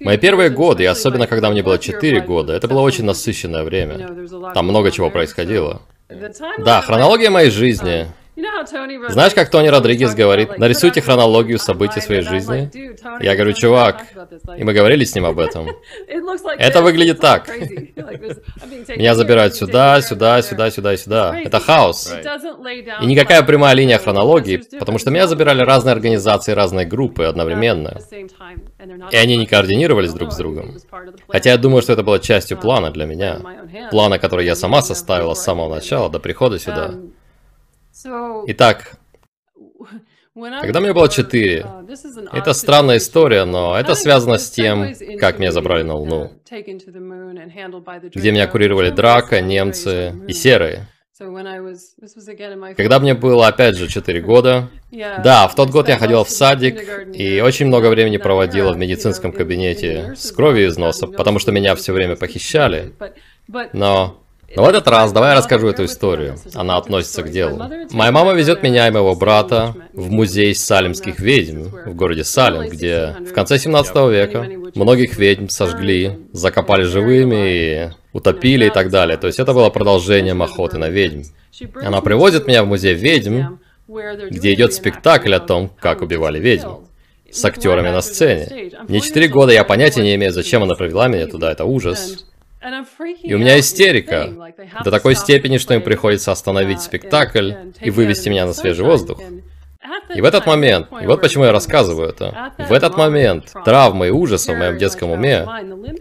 Мои первые годы, и особенно когда мне было 4 года, это было очень насыщенное время. Там много чего происходило. Да, хронология моей жизни. Знаешь, как Тони Родригес говорит, нарисуйте хронологию событий своей жизни? Я говорю, чувак, и мы говорили с ним об этом. Это выглядит так. Меня забирают сюда, сюда, сюда, сюда сюда. Это хаос. И никакая прямая линия хронологии, потому что меня забирали разные организации, разные группы одновременно. И они не координировались друг с другом. Хотя я думаю, что это было частью плана для меня. Плана, который я сама составила с самого начала до прихода сюда. Итак, когда мне было 4, uh, это странная история, но это связано с тем, как меня забрали на Луну, где меня курировали Драка, немцы и Серые. Когда мне было, опять же, 4 года, да, в тот год я ходила в садик и очень много времени проводила в медицинском кабинете с кровью из носа, потому что меня все время похищали. Но но в этот раз давай я расскажу эту историю. Она относится к делу. Моя мама везет меня и моего брата в музей салимских ведьм в городе Салим, где в конце 17 века многих ведьм сожгли, закопали живыми и утопили и так далее. То есть это было продолжением охоты на ведьм. Она привозит меня в музей ведьм, где идет спектакль о том, как убивали ведьм с актерами на сцене. Мне 4 года, я понятия не имею, зачем она привела меня туда, это ужас. И у меня истерика. До такой степени, что им приходится остановить спектакль и вывести меня на свежий воздух. И в этот момент, и вот почему я рассказываю это, в этот момент травмы и ужаса в моем детском уме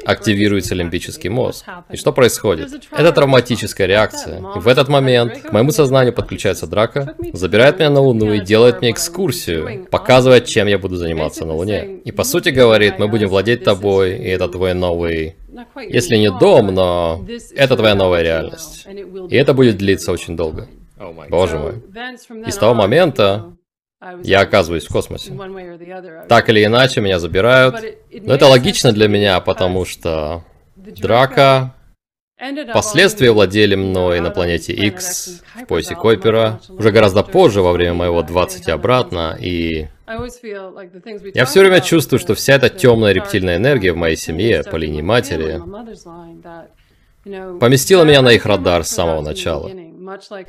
активируется лимбический мозг. И что происходит? Это травматическая реакция. И в этот момент к моему сознанию подключается драка, забирает меня на Луну и делает мне экскурсию, показывает, чем я буду заниматься на Луне. И по сути говорит, мы будем владеть тобой, и это твой новый если не дом, но это твоя новая реальность. И это будет длиться очень долго. Боже мой. И с того момента я оказываюсь в космосе. Так или иначе, меня забирают. Но это логично для меня, потому что драка Впоследствии владели мной на планете X в поясе Койпера, уже гораздо позже, во время моего 20 обратно, и я все время чувствую, что вся эта темная рептильная энергия в моей семье, по линии матери, поместила меня на их радар с самого начала.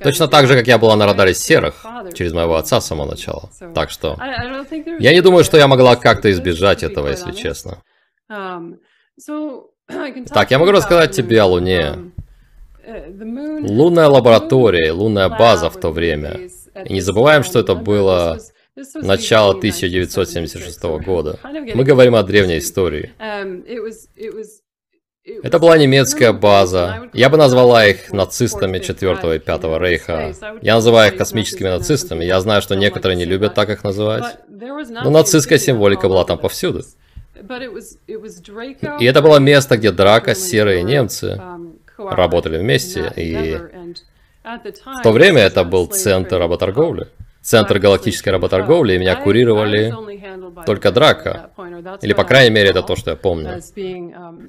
Точно так же, как я была на радаре серых через моего отца с самого начала. Так что я не думаю, что я могла как-то избежать этого, если честно. Так, я могу рассказать тебе о Луне. Лунная лаборатория, лунная база в то время. И не забываем, что это было начало 1976 года. Мы говорим о древней истории. Это была немецкая база. Я бы назвала их нацистами 4 и 5 рейха. Я называю их космическими нацистами. Я знаю, что некоторые не любят так их называть. Но нацистская символика была там повсюду. И это было место, где Драка, серые немцы работали вместе, и в то время это был центр работорговли. Центр галактической работорговли, меня курировали только Драка. Или, по крайней мере, это то, что я помню.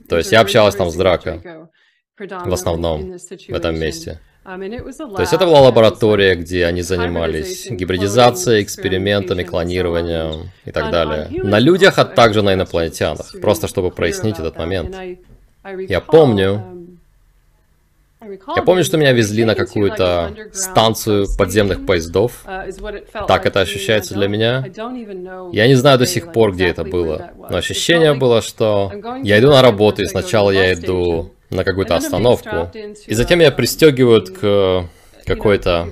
То есть я общалась там с Драка, в основном, в этом месте. То есть это была лаборатория, где они занимались гибридизацией, экспериментами, клонированием и так далее. На людях, а также на инопланетянах. Просто чтобы прояснить этот момент. Я помню, я помню, что меня везли на какую-то станцию подземных поездов. Так это ощущается для меня. Я не знаю до сих пор, где это было. Но ощущение было, что я иду на работу, и сначала я иду на какую-то остановку. И затем меня пристегивают к какой-то...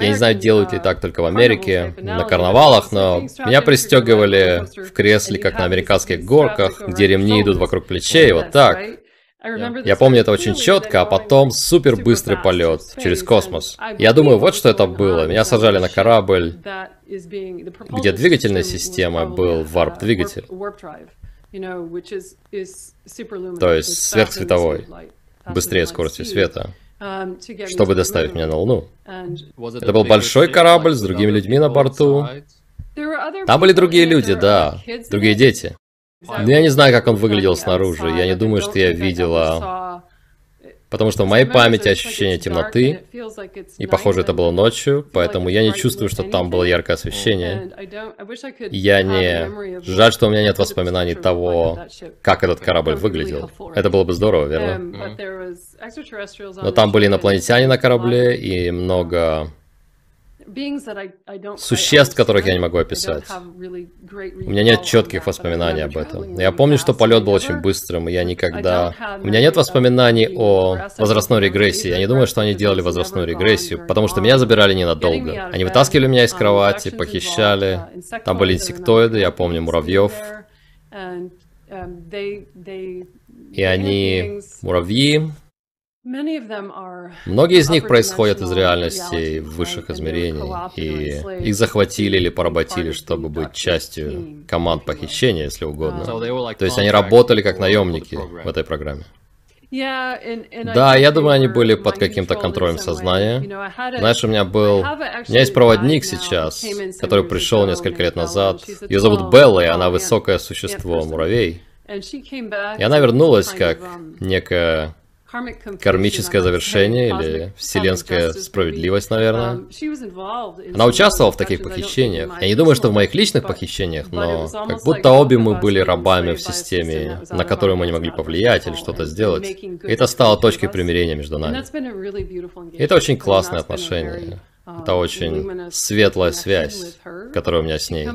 Я не знаю, делают ли так только в Америке, на карнавалах, но меня пристегивали в кресле, как на американских горках, где ремни идут вокруг плечей, вот так. Я помню это очень четко, а потом супер быстрый полет через космос. Я думаю, вот что это было. Меня сажали на корабль, где двигательная система был варп-двигатель. То есть сверхсветовой, быстрее скорости света, чтобы доставить меня на Луну. Это был большой корабль с другими людьми на борту. Там были другие люди, да, другие дети. Но я не знаю, как он выглядел снаружи. Я не думаю, что я видела Потому что в моей памяти ощущение темноты, и похоже это было ночью, поэтому я не чувствую, что там было яркое освещение. Я не... Жаль, что у меня нет воспоминаний того, как этот корабль выглядел. Это было бы здорово, верно? Но там были инопланетяне на корабле и много существ, которых я не могу описать. У меня нет четких воспоминаний об этом. Я помню, что полет был очень быстрым, и я никогда... У меня нет воспоминаний о возрастной регрессии. Я не думаю, что они делали возрастную регрессию, потому что меня забирали ненадолго. Они вытаскивали меня из кровати, похищали. Там были инсектоиды, я помню муравьев. И они... Муравьи, Многие из них происходят из реальности высших измерений, и их захватили или поработили, чтобы быть частью команд похищения, если угодно. То есть они работали как наемники в этой программе. Да, я думаю, они были под каким-то контролем сознания. Знаешь, у меня был... У меня есть проводник сейчас, который пришел несколько лет назад. Ее зовут Белла, и она высокое существо, муравей. И она вернулась как um, некая кармическое завершение или вселенская справедливость, наверное. Она участвовала в таких похищениях. Я не думаю, что в моих личных похищениях, но как будто обе мы были рабами в системе, на которую мы не могли повлиять или что-то сделать. И это стало точкой примирения между нами. Это очень классное отношение. Это очень светлая связь, которая у меня с ней.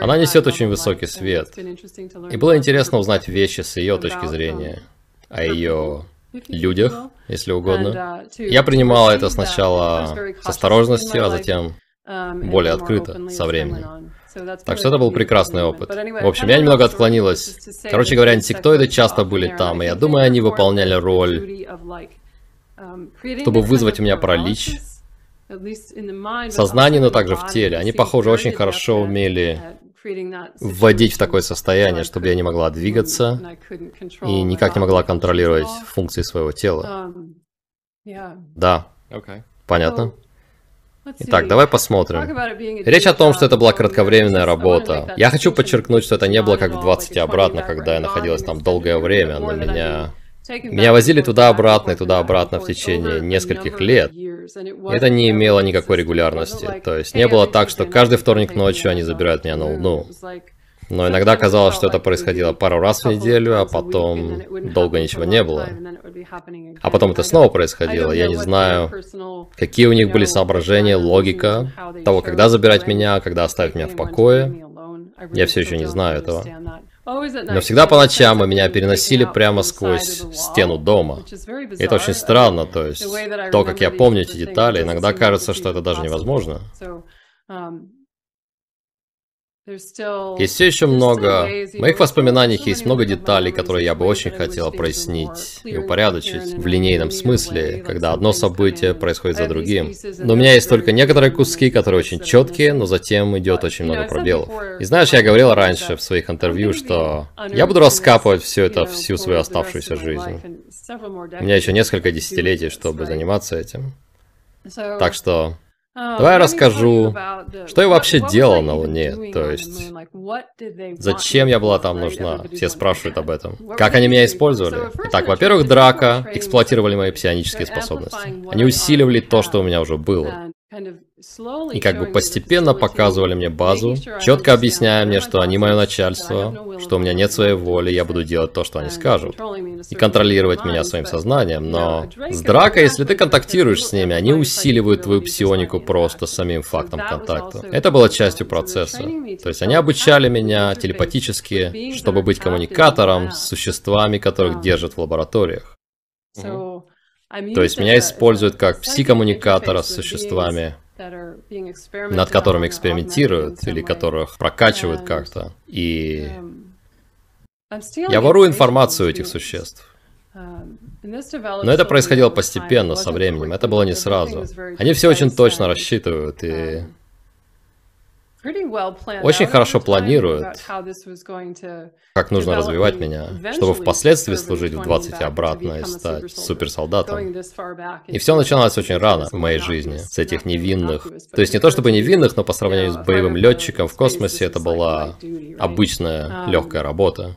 Она несет очень высокий свет. И было интересно узнать вещи с ее точки зрения, о ее людях, если угодно. Я принимал это сначала с осторожностью, а затем um, более открыто со временем. Так что это был прекрасный опыт. В общем, я немного отклонилась. Короче говоря, инсектоиды часто были там, и я думаю, они выполняли роль, um, чтобы вызвать у меня паралич, в сознании, но также в теле. Они, похоже, очень хорошо умели вводить в такое состояние, чтобы я не могла двигаться и никак не могла контролировать функции своего тела. Um, да. Понятно. Итак, давай посмотрим. Речь о том, что это была кратковременная работа. Я хочу подчеркнуть, что это не было как в 20 обратно, когда я находилась там долгое время, но меня меня возили туда-обратно и туда-обратно в течение нескольких лет. Это не имело никакой регулярности. То есть не было так, что каждый вторник ночью они забирают меня на Луну. Но иногда казалось, что это происходило пару раз в неделю, а потом долго ничего не было. А потом это снова происходило. Я не знаю, какие у них были соображения, логика того, когда забирать меня, когда оставить меня в покое. Я все еще не знаю этого. Но всегда по ночам мы меня переносили прямо сквозь стену дома. И это очень странно, то есть то, как я помню эти детали, иногда кажется, что это даже невозможно. Есть все еще много... В моих воспоминаниях есть много деталей, которые я бы очень хотел прояснить и упорядочить в линейном смысле, когда одно событие происходит за другим. Но у меня есть только некоторые куски, которые очень четкие, но затем идет очень много пробелов. И знаешь, я говорил раньше в своих интервью, что я буду раскапывать все это всю свою оставшуюся жизнь. У меня еще несколько десятилетий, чтобы заниматься этим. Так что Давай я расскажу, что я вообще делал на Луне, то есть зачем я была там нужна, все спрашивают об этом. Как они меня использовали? Итак, во-первых, драка эксплуатировали мои псионические способности. Они усиливали то, что у меня уже было. И как бы постепенно показывали мне базу, четко объясняя мне, что они мое начальство, что у меня нет своей воли, я буду делать то, что они скажут. И контролировать меня своим сознанием. Но с дракой, если ты контактируешь с ними, они усиливают твою псионику просто самим фактом контакта. Это было частью процесса. То есть они обучали меня телепатически, чтобы быть коммуникатором с существами, которых держат в лабораториях. То есть меня используют как псикоммуникатора с существами, над которыми экспериментируют или которых прокачивают как-то. И я ворую информацию этих существ. Но это происходило постепенно, со временем, это было не сразу. Они все очень точно рассчитывают, и очень хорошо планируют, как нужно развивать меня, чтобы впоследствии служить в 20 обратно и стать суперсолдатом. И все начиналось очень рано в моей жизни, с этих невинных. То есть не то чтобы невинных, но по сравнению с боевым летчиком в космосе это была обычная um, легкая работа.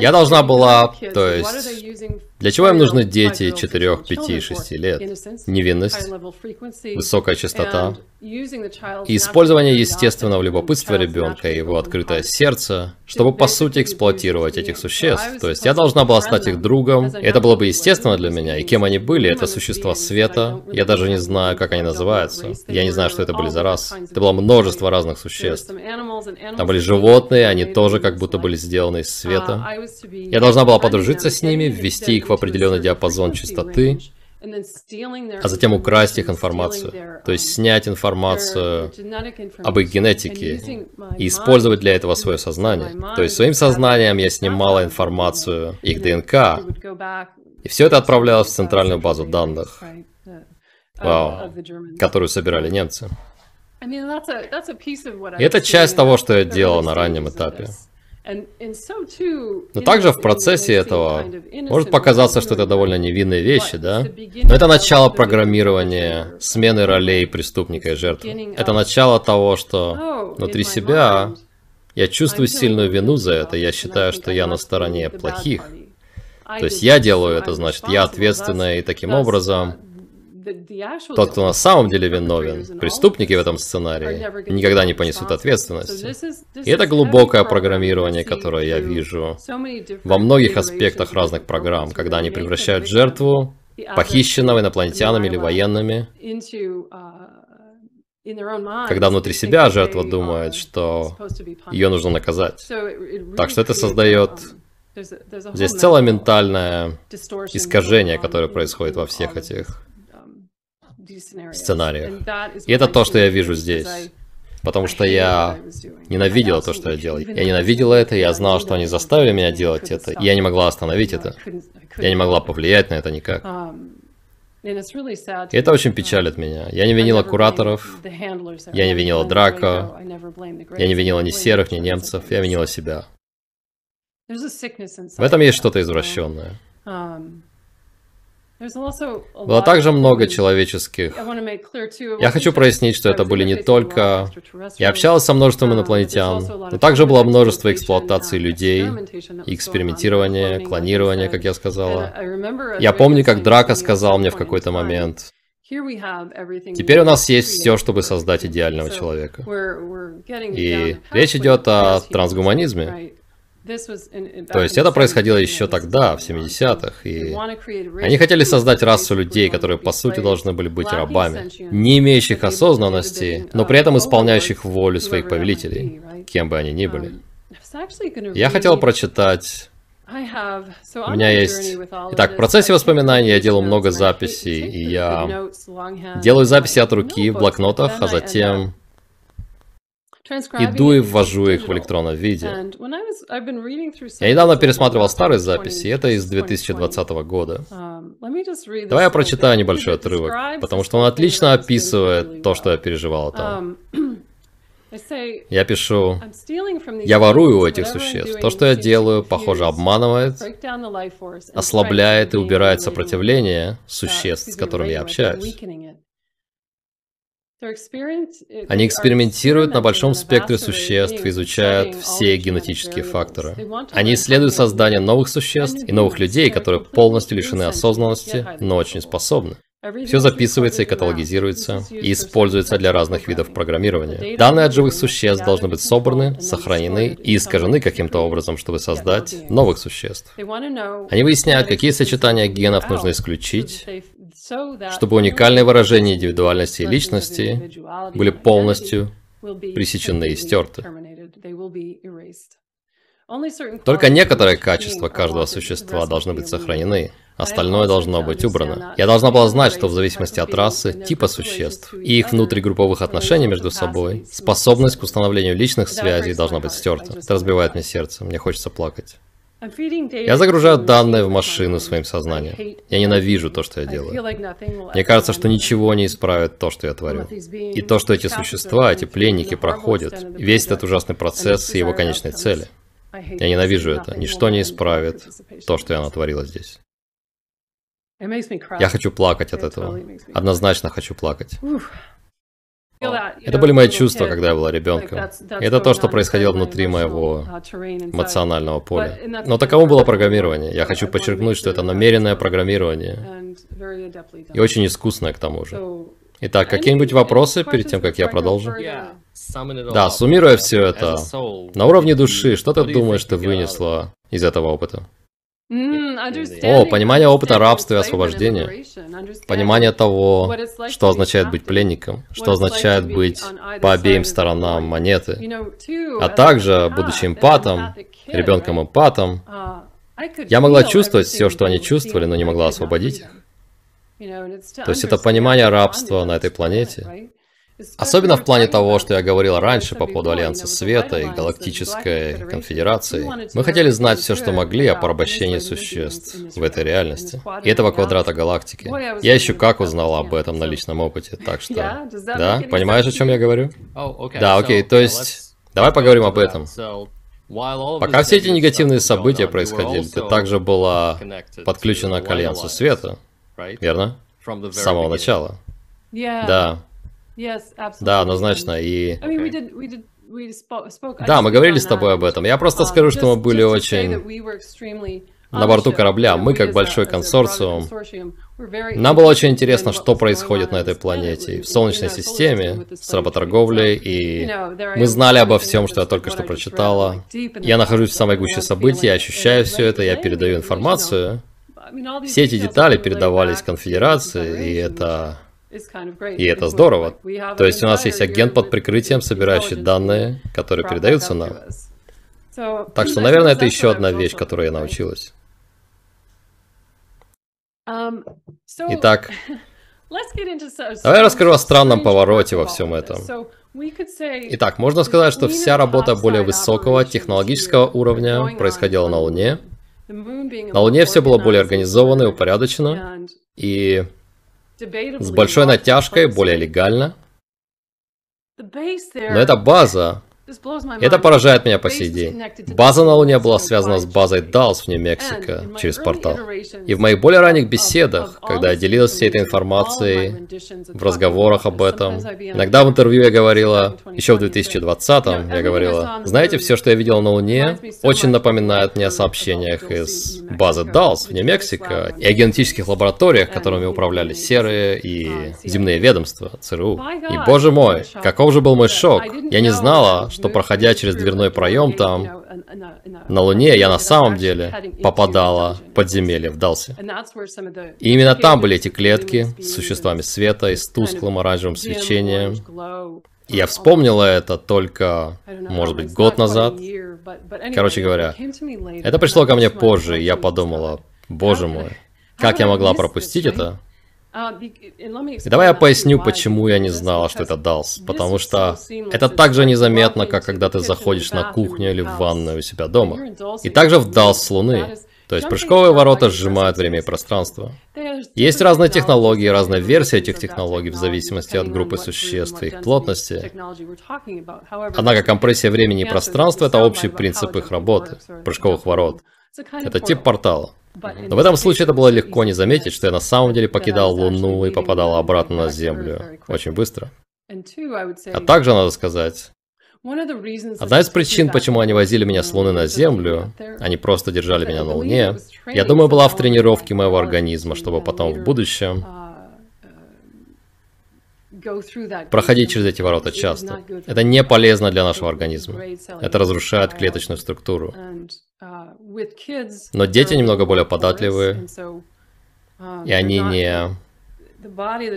Я должна была, то есть, для чего им нужны дети 4, 5, 6 лет? Невинность, высокая частота, и использование естественного любопытства ребенка и его открытое сердце, чтобы по сути эксплуатировать этих существ. То есть я должна была стать их другом, и это было бы естественно для меня. И кем они были? Это существа света. Я даже не знаю, как они называются. Я не знаю, что это были за расы. Это было множество разных существ. Там были животные, они тоже как будто были сделаны из света. Я должна была подружиться с ними, ввести их в определенный диапазон частоты, а затем украсть их информацию, то есть снять информацию об их генетике и использовать для этого свое сознание. То есть своим сознанием я снимала информацию их ДНК, и все это отправлялось в центральную базу данных, вау, которую собирали немцы. И это часть того, что я делал на раннем этапе. Но также в процессе этого может показаться, что это довольно невинные вещи, да? Но это начало программирования, смены ролей преступника и жертвы. Это начало того, что oh, внутри себя я чувствую сильную вину за это, я считаю, что я на стороне плохих. То есть я делаю это, значит, я ответственная, и таким образом тот, кто на самом деле виновен, преступники в этом сценарии, никогда не понесут ответственности. И это глубокое программирование, которое я вижу во многих аспектах разных программ, когда они превращают жертву, похищенного инопланетянами или военными, когда внутри себя жертва думает, что ее нужно наказать. Так что это создает Здесь целое ментальное искажение, которое происходит во всех этих сценариях. И это то, что я вижу здесь. Потому что я ненавидела то, что я делал. Я ненавидела это, я знала, что они заставили меня делать это, и я не могла остановить это. Я не могла повлиять на это никак. И это очень печалит меня. Я не винила кураторов, я не винила Драко, я не винила ни серых, ни немцев, я винила себя. В этом есть что-то извращенное. Было также много человеческих. Я хочу прояснить, что это были не только... Я общалась со множеством uh, инопланетян, но также было множество эксплуатации людей, экспериментирования, клонирования, как я сказала. Я помню, как Драка сказал мне в какой-то момент, Теперь у нас есть все, чтобы создать идеального человека. И речь идет о трансгуманизме. То есть это происходило еще тогда, в 70-х, и они хотели создать расу людей, которые по сути должны были быть рабами, не имеющих осознанности, но при этом исполняющих волю своих повелителей, кем бы они ни были. Um, я хотел прочитать. У меня есть... Итак, в процессе воспоминаний я делаю много записей, и я делаю записи от руки в блокнотах, а затем иду и ввожу их в электронном виде. Я недавно пересматривал старые записи, это из 2020 года. Um, Давай я прочитаю небольшой отрывок, потому что он отлично описывает то, что я переживал там. Um, я пишу, я ворую у этих существ. То, что я делаю, похоже, обманывает, ослабляет и убирает сопротивление существ, с которыми я общаюсь. Они экспериментируют на большом спектре существ, изучают все генетические факторы. Они исследуют создание новых существ и новых людей, которые полностью лишены осознанности, но очень способны. Все записывается и каталогизируется, и используется для разных видов программирования. Данные от живых существ должны быть собраны, сохранены и искажены каким-то образом, чтобы создать новых существ. Они выясняют, какие сочетания генов нужно исключить, чтобы уникальные выражения индивидуальности и личности были полностью пресечены и стерты. Только некоторые качества каждого существа должны быть сохранены, остальное должно быть убрано. Я должна была знать, что в зависимости от расы, типа существ и их внутригрупповых отношений между собой, способность к установлению личных связей должна быть стерта. Это разбивает мне сердце, мне хочется плакать. Я загружаю данные в машину своим сознанием. Я ненавижу то, что я делаю. Мне кажется, что ничего не исправит то, что я творю. И то, что эти существа, эти пленники проходят, весь этот ужасный процесс и его конечной цели. Я ненавижу это. Ничто не исправит то, что я натворила здесь. Я хочу плакать от этого. Однозначно хочу плакать. Это были мои чувства, когда я была ребенком. это то, что происходило внутри моего uh, эмоционального поля. Но таково было программирование. Я хочу подчеркнуть, что это намеренное программирование. И очень искусное к тому же. Итак, какие-нибудь вопросы перед тем, как я продолжу? Да, суммируя все это, на уровне души, что ты думаешь, ты вынесла из этого опыта? О, понимание опыта рабства и освобождения. Понимание того, что означает быть пленником, что означает быть по обеим сторонам монеты. А также, будучи эмпатом, ребенком-эмпатом, я могла чувствовать все, что они чувствовали, но не могла освободить их. То есть это понимание рабства на этой планете. Особенно в плане того, что я говорил раньше по поводу Альянса Света и Галактической Конфедерации. Мы хотели знать все, что могли о порабощении существ в этой реальности. И этого квадрата галактики. Я еще как узнал об этом на личном опыте, так что... Да? Понимаешь, о чем я говорю? Да, окей, то есть... Давай поговорим об этом. Пока все эти негативные события происходили, ты также была подключена к Альянсу Света, верно? С самого начала. Да. Да, однозначно. И... Да, мы говорили с тобой об этом. Я просто um, скажу, что мы были очень на борту корабля. Мы, как большой консорциум, нам было очень интересно, что происходит на этой планете, в Солнечной системе, с работорговлей, и мы знали обо всем, что я только что прочитала. Я нахожусь в самой гуще событий, я ощущаю все это, я передаю информацию. Все эти детали передавались конфедерации, и это и это здорово. То есть у нас есть агент под прикрытием, собирающий данные, которые передаются нам. Так что, наверное, это еще одна вещь, которой я научилась. Um, Итак, давай я расскажу о странном повороте во всем этом. Итак, можно сказать, что вся работа более высокого технологического уровня происходила на Луне. На Луне все было более организовано и упорядочено. И с большой натяжкой, более легально. Но эта база это поражает меня по сей день. База на Луне была связана с базой Далс в Нью-Мексико через портал. И в моих более ранних беседах, когда я делилась всей этой информацией, в разговорах об этом, иногда в интервью я говорила, еще в 2020-м я говорила, знаете, все, что я видела на Луне, очень напоминает мне о сообщениях из базы Далс в Нью-Мексико и о генетических лабораториях, которыми управляли серые и земные ведомства, ЦРУ. И боже мой, каков же был мой шок. Я не знала, что проходя через дверной проем там, на Луне, я на самом деле попадала в подземелье в Далсе. И именно там были эти клетки с существами света и с тусклым оранжевым свечением. Я вспомнила это только, может быть, год назад. Короче говоря, это пришло ко мне позже, и я подумала, боже мой, как я могла пропустить это? Давай я поясню, почему я не знала, что это DALS. Потому что это так же незаметно, как когда ты заходишь на кухню или в ванную у себя дома. И также в DALS с Луны. То есть прыжковые ворота сжимают время и пространство. Есть разные технологии, разные версии этих технологий в зависимости от группы существ и их плотности. Однако компрессия времени и пространства – это общий принцип их работы, прыжковых ворот. Это тип портала. Но в этом случае это было легко не заметить, что я на самом деле покидал Луну и попадал обратно на Землю очень быстро. А также надо сказать, Одна из причин, почему они возили меня с Луны на Землю, они просто держали меня на Луне, я думаю, была в тренировке моего организма, чтобы потом в будущем проходить через эти ворота часто. Это не полезно для нашего организма. Это разрушает клеточную структуру. Но дети немного более податливые, и они не...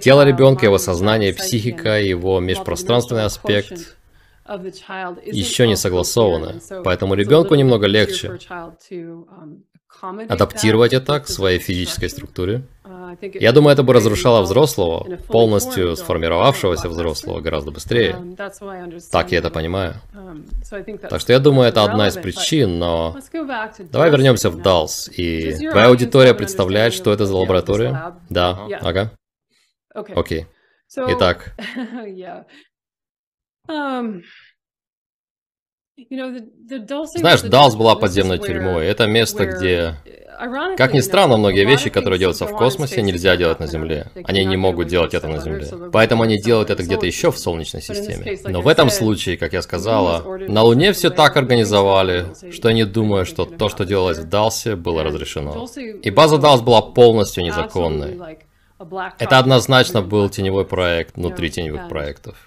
Тело ребенка, его сознание, психика, его межпространственный аспект еще не согласованы, поэтому ребенку немного легче адаптировать это к своей физической структуре. Я думаю, это бы разрушало взрослого, полностью сформировавшегося взрослого, гораздо быстрее. Так я это понимаю. Так что я думаю, это одна из причин, но... Давай вернемся в DALS. И твоя аудитория представляет, что это за лаборатория? Да, ага. Окей. Итак. Знаешь, Далс была подземной тюрьмой. Это место, где как ни странно, многие вещи, которые делаются в космосе, нельзя делать на Земле. Они не могут делать это на Земле. Поэтому они делают это где-то еще в Солнечной системе. Но в этом случае, как я сказала, на Луне все так организовали, что я не думаю, что то, что делалось в Далсе, было разрешено. И база Далс была полностью незаконной. Это однозначно был теневой проект внутри теневых проектов.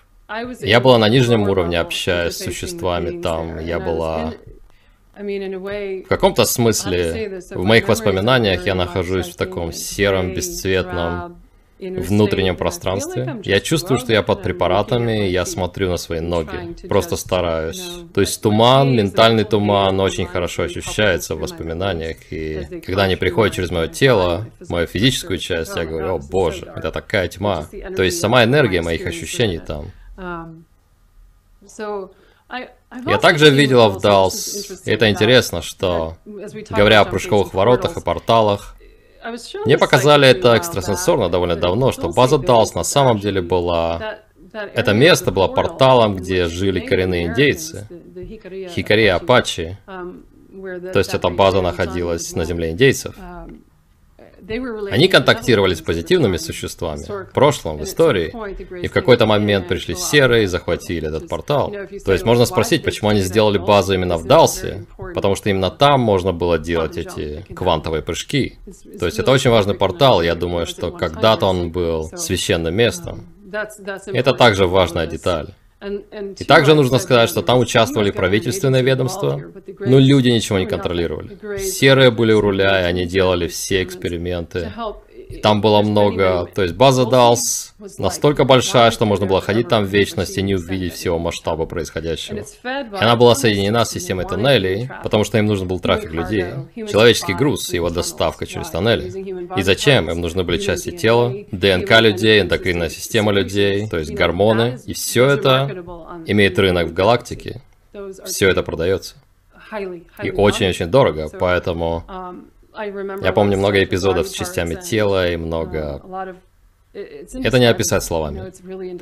Я была на нижнем уровне, общаясь с существами там. Я была в каком-то смысле, в моих воспоминаниях я нахожусь в таком сером, бесцветном внутреннем пространстве. Я чувствую, что я под препаратами, я смотрю на свои ноги, просто стараюсь. То есть туман, ментальный туман очень хорошо ощущается в воспоминаниях, и когда они приходят через мое тело, мою физическую часть, я говорю, о боже, это такая тьма. То есть сама энергия моих ощущений там. Um, я также видела в Далс, и это интересно, что, говоря о прыжковых воротах и порталах, мне показали это экстрасенсорно довольно давно, что база Далс на самом деле была... Это место было порталом, где жили коренные индейцы, хикари апачи. То есть эта база находилась на земле индейцев. Они контактировали с позитивными существами в прошлом, в истории, и в какой-то момент пришли серые и захватили этот портал. То есть можно спросить, почему они сделали базу именно в Далсе, потому что именно там можно было делать эти квантовые прыжки. То есть это очень важный портал, я думаю, что когда-то он был священным местом. Это также важная деталь. И также нужно сказать, что там участвовали правительственные ведомства, но люди ничего не контролировали. Серые были у руля, и они делали все эксперименты. Там было много, то есть база DALS настолько большая, что можно было ходить там в вечность и не увидеть всего масштаба происходящего. И она была соединена с системой тоннелей, потому что им нужен был трафик людей, человеческий груз и его доставка через тоннели. И зачем? Им нужны были части тела, ДНК людей, эндокринная система людей, то есть гормоны, и все это имеет рынок в галактике. Все это продается. И очень-очень дорого, поэтому я помню много эпизодов с частями тела и много... Это не описать словами.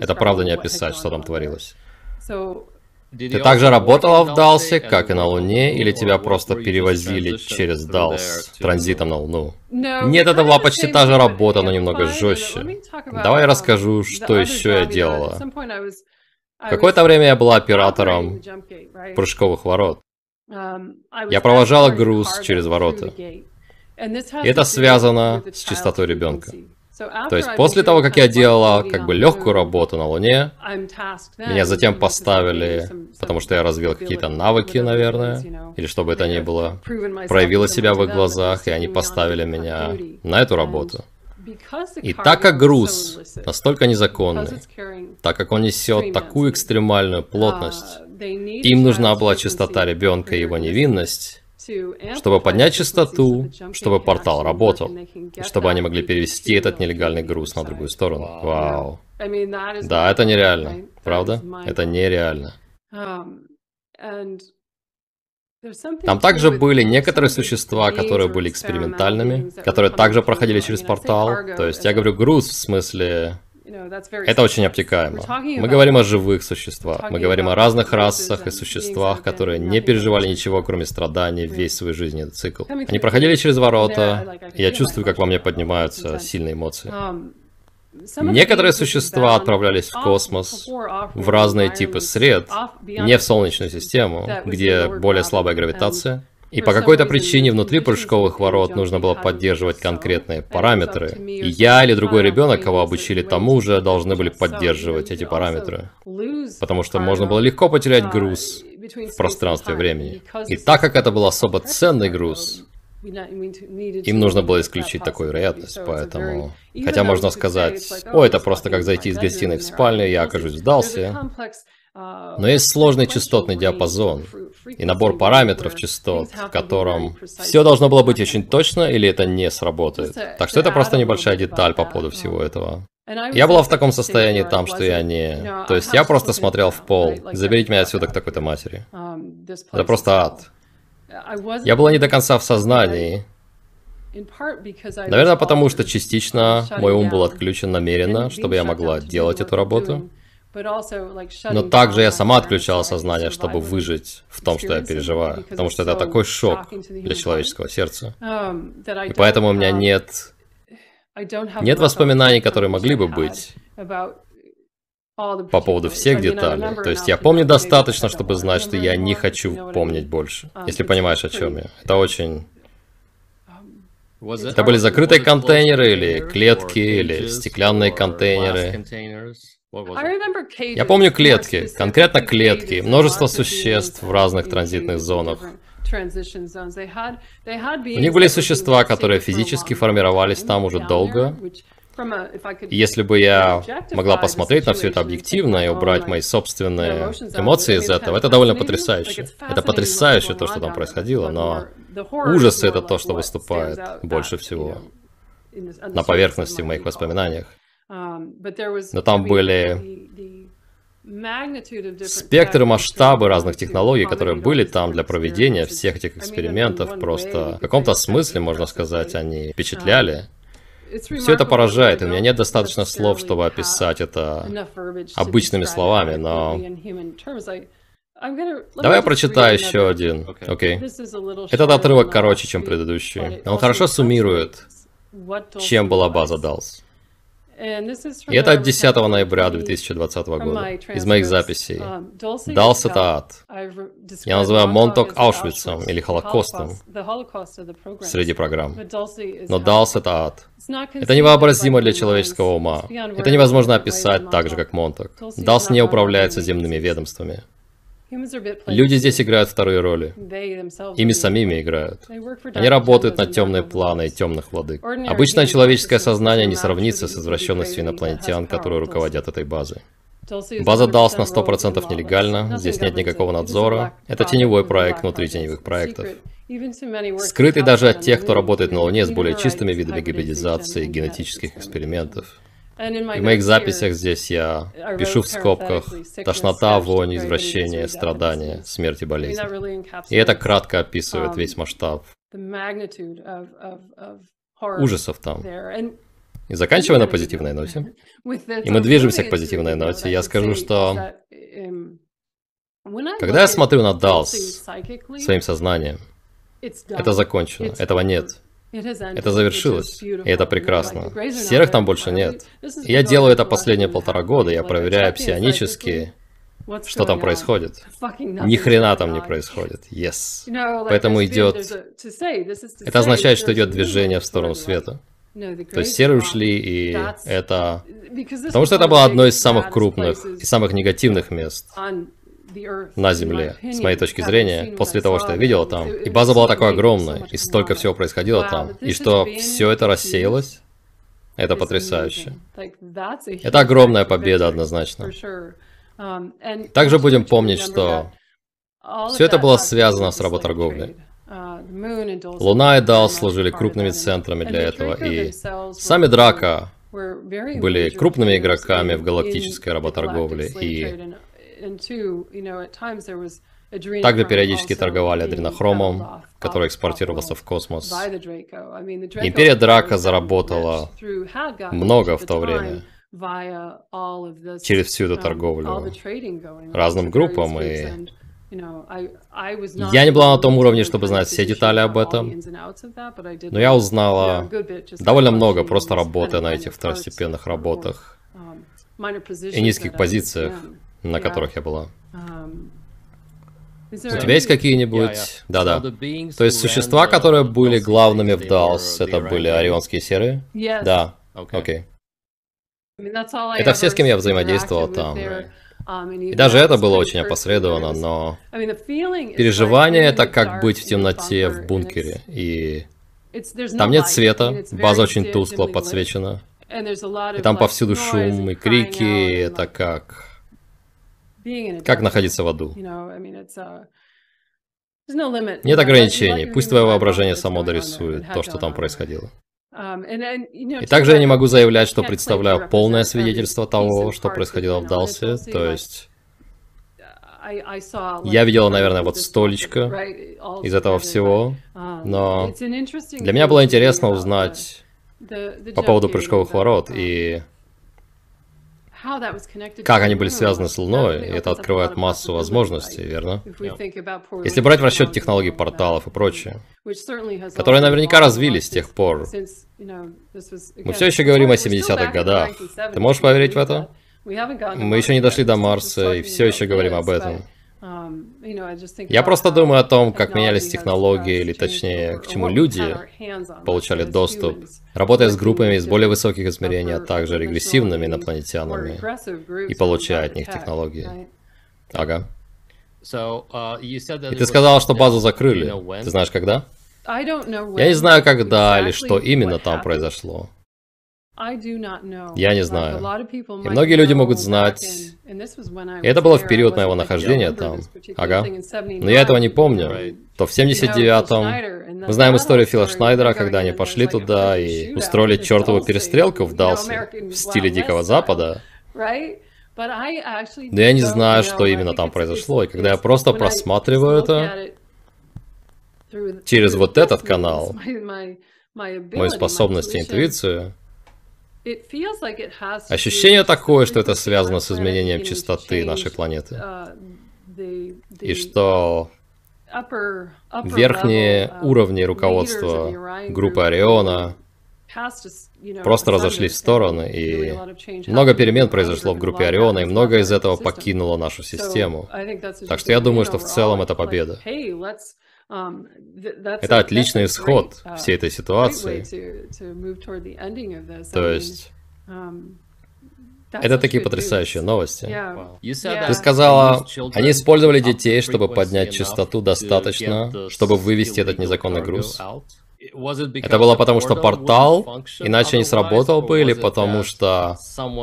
Это правда не описать, что там творилось. Ты также работала в Далсе, как и на Луне, или тебя просто перевозили через Далс транзитом на Луну? Нет, это была почти та же работа, но немного жестче. Давай я расскажу, что еще я делала. В какое-то время я была оператором прыжковых ворот. Я провожала груз через ворота. Это связано с чистотой ребенка. То есть после того, как я делала как бы легкую работу на Луне, меня затем поставили, потому что я развил какие-то навыки, наверное, или что бы это ни было, проявила себя в их глазах, и они поставили меня на эту работу. И так как груз настолько незаконный, так как он несет такую экстремальную плотность, им нужна была чистота ребенка и его невинность, чтобы поднять частоту, чтобы портал работал, и чтобы они могли перевести этот нелегальный груз на другую сторону. Вау. Да, это нереально, правда? Это нереально. Там также были некоторые существа, которые были экспериментальными, которые также проходили через портал. То есть я говорю груз в смысле это очень обтекаемо. Мы говорим о живых существах. Мы говорим о разных расах и существах, которые не переживали ничего, кроме страданий весь свой жизненный цикл. Они проходили через ворота, и я чувствую, как во мне поднимаются сильные эмоции. Um, Некоторые существа отправлялись в космос, в разные типы сред, не в Солнечную систему, где более слабая гравитация, и по какой-то причине внутри прыжковых ворот нужно было поддерживать конкретные параметры. И я или другой ребенок, кого обучили тому же, должны были поддерживать эти параметры. Потому что можно было легко потерять груз в пространстве времени. И так как это был особо ценный груз, им нужно было исключить такую вероятность, поэтому... Хотя можно сказать, о, это просто как зайти из гостиной в спальню, я окажусь в Далсе. Но есть сложный частотный диапазон и набор параметров частот, в котором все должно было быть очень точно или это не сработает. Так что это просто небольшая деталь по поводу всего этого. Я была в таком состоянии там, что я не... То есть я просто смотрел в пол. Заберите меня отсюда к такой-то матери. Это просто ад. Я была не до конца в сознании. Наверное, потому что частично мой ум был отключен намеренно, чтобы я могла делать эту работу. Но также я сама отключала сознание, чтобы выжить в том, что я переживаю, потому что это такой шок для человеческого сердца. И поэтому у меня нет... Нет воспоминаний, которые могли бы быть по поводу всех деталей. То есть я помню достаточно, чтобы знать, что я не хочу помнить больше. Если понимаешь, о чем я. Это очень... Это были закрытые контейнеры, или клетки, или стеклянные контейнеры. Я помню клетки, конкретно клетки, множество существ в разных транзитных зонах. У них были существа, которые физически формировались там уже долго, если бы я могла посмотреть на все это объективно и убрать мои собственные эмоции из этого, это довольно потрясающе. Это потрясающе то, что там происходило, но ужас это то, что выступает больше всего на поверхности в моих воспоминаниях. Um, но там были спектр и масштабы разных технологий, которые были там для проведения всех этих экспериментов, просто в каком-то смысле, можно сказать, они впечатляли. Все это поражает, и у меня нет достаточно слов, чтобы описать это обычными словами, но... Давай я прочитаю еще один, окей? Okay. Этот отрывок короче, чем предыдущий. Он хорошо суммирует, чем была база DALS. И это от 10 ноября 2020 года, из моих записей. Um, Далс это ад. Я называю Монток Аушвицем или Холокостом среди программ. Но Далс это ад. Это невообразимо для человеческого ума. Это невозможно описать так же, как Монток. Далс не управляется земными ведомствами. Люди здесь играют вторые роли. Ими самими играют. Они работают на темные планы и темных владык. Обычное человеческое сознание не сравнится с извращенностью инопланетян, которые руководят этой базой. База DALS на 100% нелегальна, здесь нет никакого надзора. Это теневой проект внутри теневых проектов. Скрытый даже от тех, кто работает на Луне с более чистыми видами гибридизации и генетических экспериментов. В моих записях здесь я пишу в скобках «тошнота, вонь, извращение, страдания, смерть и болезнь». И это кратко описывает весь масштаб ужасов там. И заканчивая на позитивной ноте, и мы движемся к позитивной ноте, я скажу, что когда я смотрю на Далс своим сознанием, это закончено, этого нет. Это завершилось, и это прекрасно. Серых там больше нет. я делаю это последние полтора года, я проверяю псионически, что там происходит. Ни хрена там не происходит. Yes. Поэтому идет... Это означает, что идет движение в сторону света. То есть серые ушли, и это... Потому что это было одно из самых крупных и самых негативных мест на Земле, с моей точки зрения, после того, что я видел там. И база была такой огромной, и столько всего происходило там. И что все это рассеялось, это потрясающе. Это огромная победа однозначно. Um, Также будем помнить, что все это было связано с работорговлей. Uh, Луна и Дал служили крупными центрами для этого, и сами Драка были крупными игроками в галактической работорговле, и также периодически торговали адренохромом, который экспортировался в космос. Империя Драка заработала много в то время. через всю эту торговлю. разным группам и я не была на том уровне, чтобы знать все детали об этом, но я узнала довольно много, просто работая на этих второстепенных работах. um, и низких позициях на которых я была. Um, У тебя есть какие-нибудь... Да-да. То есть существа, которые были главными в DALS, это были орионские серые? Да. Окей. Это все, с кем я взаимодействовал там. Um, И даже это было очень опосредованно, но переживание это как быть в темноте в бункере. И там нет света, база очень тускло подсвечена. И там повсюду шум и крики, это как как находиться в аду? Uh, Нет ограничений, пусть твое воображение само дорисует то, что там происходило. Um, И также я не могу заявлять, что представляю полное свидетельство того, что происходило в Далсе, то есть... Я видела, наверное, вот столечко из этого всего, um, но для меня было интересно узнать по поводу прыжковых ворот и как они были связаны с Луной, и это открывает массу возможностей, верно? Если брать в расчет технологии порталов и прочее, которые наверняка развились с тех пор. Мы все еще говорим о 70-х годах. Ты можешь поверить в это? Мы еще не дошли до Марса и все еще говорим об этом. Um, Я просто думаю о том, как менялись технологии, или точнее, к чему люди получали доступ, работая с группами из более высоких измерений, а также регрессивными инопланетянами, и получая от них технологии. Ага. Uh, и ты сказал, что базу закрыли. Ты знаешь, когда? Я не знаю, когда или что именно там произошло. Я не знаю. И многие люди могут знать. И это было в период моего нахождения там. Ага. Но я этого не помню. То в 79-м... Мы знаем историю Фила Шнайдера, когда они пошли туда и устроили чертову перестрелку в Далсе в стиле Дикого Запада. Но я не знаю, что именно там произошло. И когда я просто просматриваю это через вот этот канал, мою способность и интуицию, Ощущение такое, что это связано с изменением частоты нашей планеты. Uh, И что верхние uh, уровни руководства группы Ориона просто разошлись в стороны, и много перемен произошло в группе Ориона, и многое из этого покинуло нашу систему. Так что я думаю, что в целом это победа. Um, Это отличный исход uh, всей этой ситуации. То есть... Um, это такие потрясающие новости. Ты сказала, они использовали детей, чтобы поднять частоту достаточно, чтобы вывести этот незаконный груз. Это было потому, что портал иначе не сработал бы, или потому что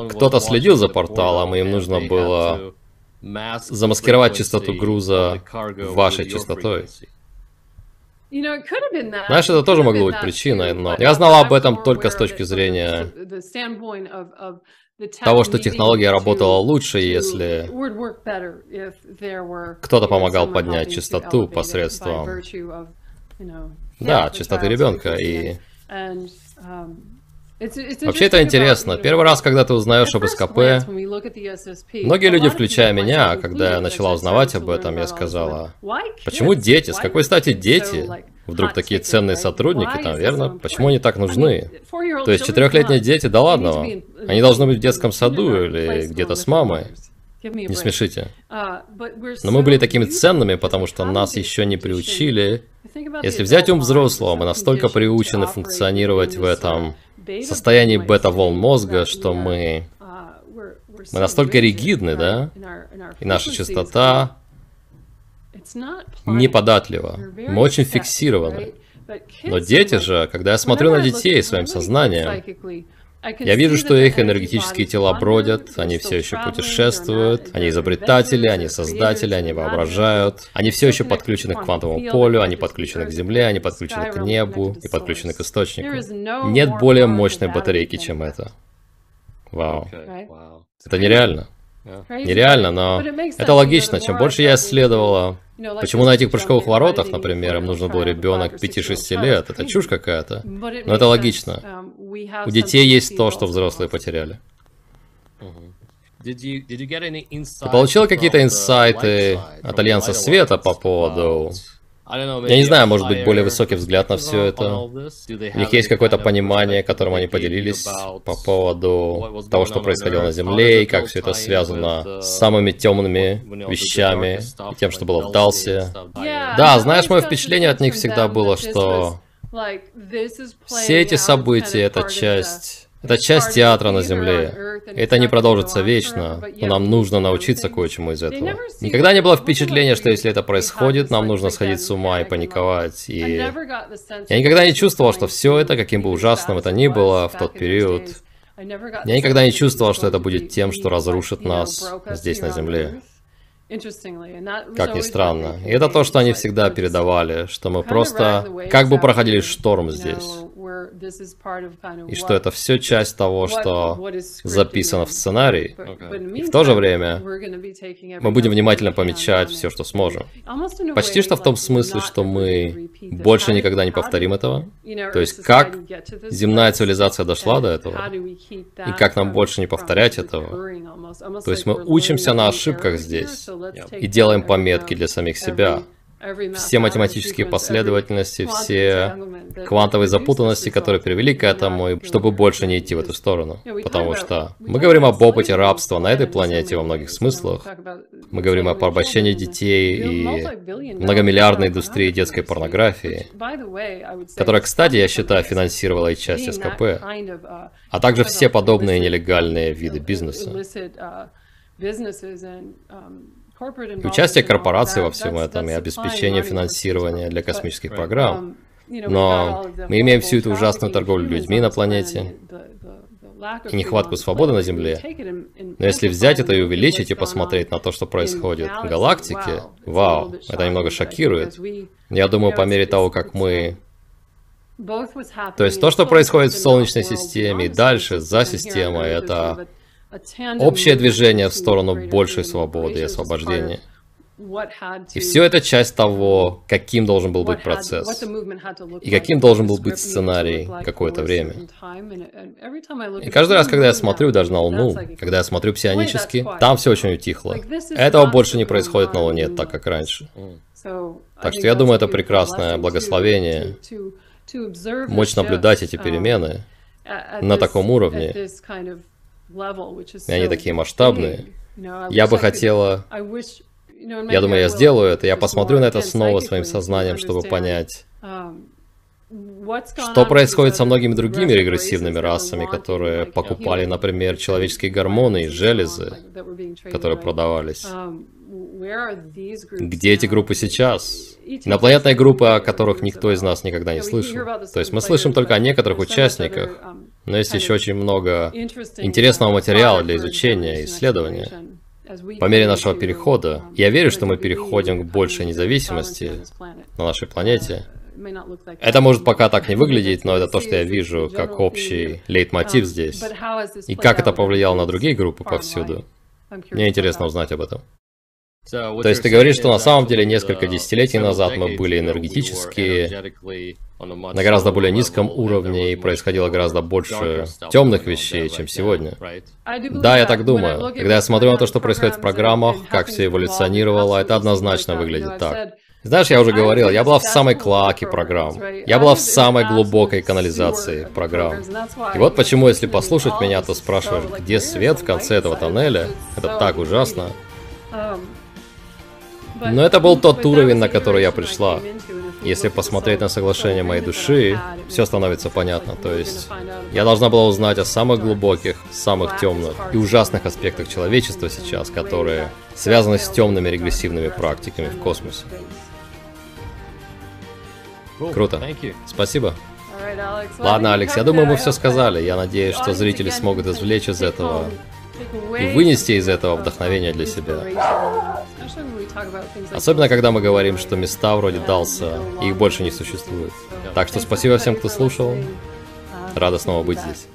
кто-то следил за порталом, и им нужно было замаскировать частоту груза вашей частотой. Знаешь, это тоже могло быть причиной, но я знала об этом только с точки зрения того, что технология работала лучше, если кто-то помогал поднять частоту посредством, да, частоты ребенка. И Вообще это интересно. Первый раз, когда ты узнаешь об СКП, многие люди, включая меня, когда я начала узнавать об этом, я сказала, почему дети, с какой стати дети? Вдруг такие ценные сотрудники там, верно? Почему они так нужны? То есть четырехлетние дети, да ладно вам. Они должны быть в детском саду или где-то с мамой. Не смешите. Но мы были такими ценными, потому что нас еще не приучили. Если взять ум взрослого, мы настолько приучены функционировать в этом состоянии бета-волн мозга, что мы... Мы настолько ригидны, да? И наша частота неподатлива. Мы очень фиксированы. Но дети же, когда я смотрю на детей своим сознанием, я вижу, что их энергетические тела бродят, они все еще путешествуют, они изобретатели, они создатели, они воображают, они все еще подключены к квантовому полю, они подключены к Земле, они подключены к небу и подключены к источнику. Нет более мощной батарейки, чем это. Вау. Это нереально. Нереально, но это логично. Чем больше я исследовала, почему на этих прыжковых воротах, например, им нужно был ребенок 5-6 лет, это чушь какая-то. Но это логично. У детей есть то, что взрослые потеряли. Ты получил какие-то инсайты от Альянса Света по поводу? Я не знаю, может быть, более высокий взгляд на все это. У них есть какое-то понимание, которым они поделились по поводу того, что происходило на Земле, и как все это связано с самыми темными вещами, и тем, что было в Далсе. Да, знаешь, мое впечатление от них всегда было, что все эти события — это часть это часть театра на Земле. Это не продолжится вечно, но нам нужно научиться кое-чему из этого. Никогда не было впечатления, что если это происходит, нам нужно сходить с ума и паниковать. И я никогда не чувствовал, что все это, каким бы ужасным это ни было в тот период, я никогда не чувствовал, что это будет тем, что разрушит нас здесь на Земле. Как ни странно. И это то, что они всегда передавали, что мы просто как бы проходили шторм здесь. и что это все часть того, что записано в сценарии. И в то же время мы будем внимательно помечать все, что сможем. Почти что в том смысле, что мы больше никогда не повторим этого. То есть как земная цивилизация дошла до этого, и как нам больше не повторять этого. То есть мы учимся на ошибках здесь и делаем пометки для самих себя все математические последовательности, все квантовые запутанности, которые привели к этому, чтобы больше не идти в эту сторону. Потому что мы говорим об опыте рабства на этой планете во многих смыслах. Мы говорим о порабощении детей и многомиллиардной индустрии детской порнографии, которая, кстати, я считаю, финансировала и часть СКП, а также все подобные нелегальные виды бизнеса. И участие корпораций во всем этом и обеспечение финансирования для космических программ. Но мы имеем всю эту ужасную торговлю людьми на планете и нехватку свободы на Земле. Но если взять это и увеличить и посмотреть на то, что происходит в галактике, вау, это немного шокирует. Я думаю, по мере того, как мы то есть то, что происходит в Солнечной системе и дальше, за системой, это общее движение в сторону большей свободы и освобождения. И все это часть того, каким должен был быть процесс, и каким должен был быть сценарий какое-то время. И каждый раз, когда я смотрю даже на Луну, когда я смотрю псионически, там все очень утихло. Этого больше не происходит на Луне так, как раньше. Так что я думаю, это прекрасное благословение, мочь наблюдать эти перемены на таком уровне, и они такие масштабные. Я бы хотела... Я думаю, я сделаю это. Я посмотрю на это снова своим сознанием, чтобы понять, um, что происходит со многими другими регрессивными расами, которые покупали, например, человеческие гормоны и железы, которые продавались. Um, Где эти группы сейчас? Инопланетные группы, о которых никто из нас никогда не слышал. То есть мы слышим только о некоторых участниках, um, но есть еще очень много интересного материала для изучения и исследования. По мере нашего перехода, я верю, что мы переходим к большей независимости на нашей планете. Это может пока так не выглядеть, но это то, что я вижу как общий лейтмотив здесь. И как это повлияло на другие группы повсюду. Мне интересно узнать об этом. То есть ты говоришь, что на самом деле несколько десятилетий назад мы были энергетически на гораздо более низком уровне и происходило гораздо больше темных вещей, чем сегодня. Да, я так думаю. Когда я смотрю на то, что происходит в программах, как все эволюционировало, это однозначно выглядит так. Знаешь, я уже говорил, я была в самой клаке программ. Я была в самой глубокой канализации программ. И вот почему, если послушать меня, то спрашиваешь, где свет в конце этого тоннеля? Это так ужасно. Но это был тот уровень, на который я пришла. Если посмотреть на соглашение моей души, все становится понятно. То есть, я должна была узнать о самых глубоких, самых темных и ужасных аспектах человечества сейчас, которые связаны с темными регрессивными практиками в космосе. Круто. Спасибо. Ладно, Алекс, я думаю, мы все сказали. Я надеюсь, что зрители смогут извлечь из этого и вынести из этого вдохновение для себя. Особенно, когда мы говорим, что места вроде Далса, их больше не существует. Так что спасибо всем, кто слушал. Рада снова быть здесь.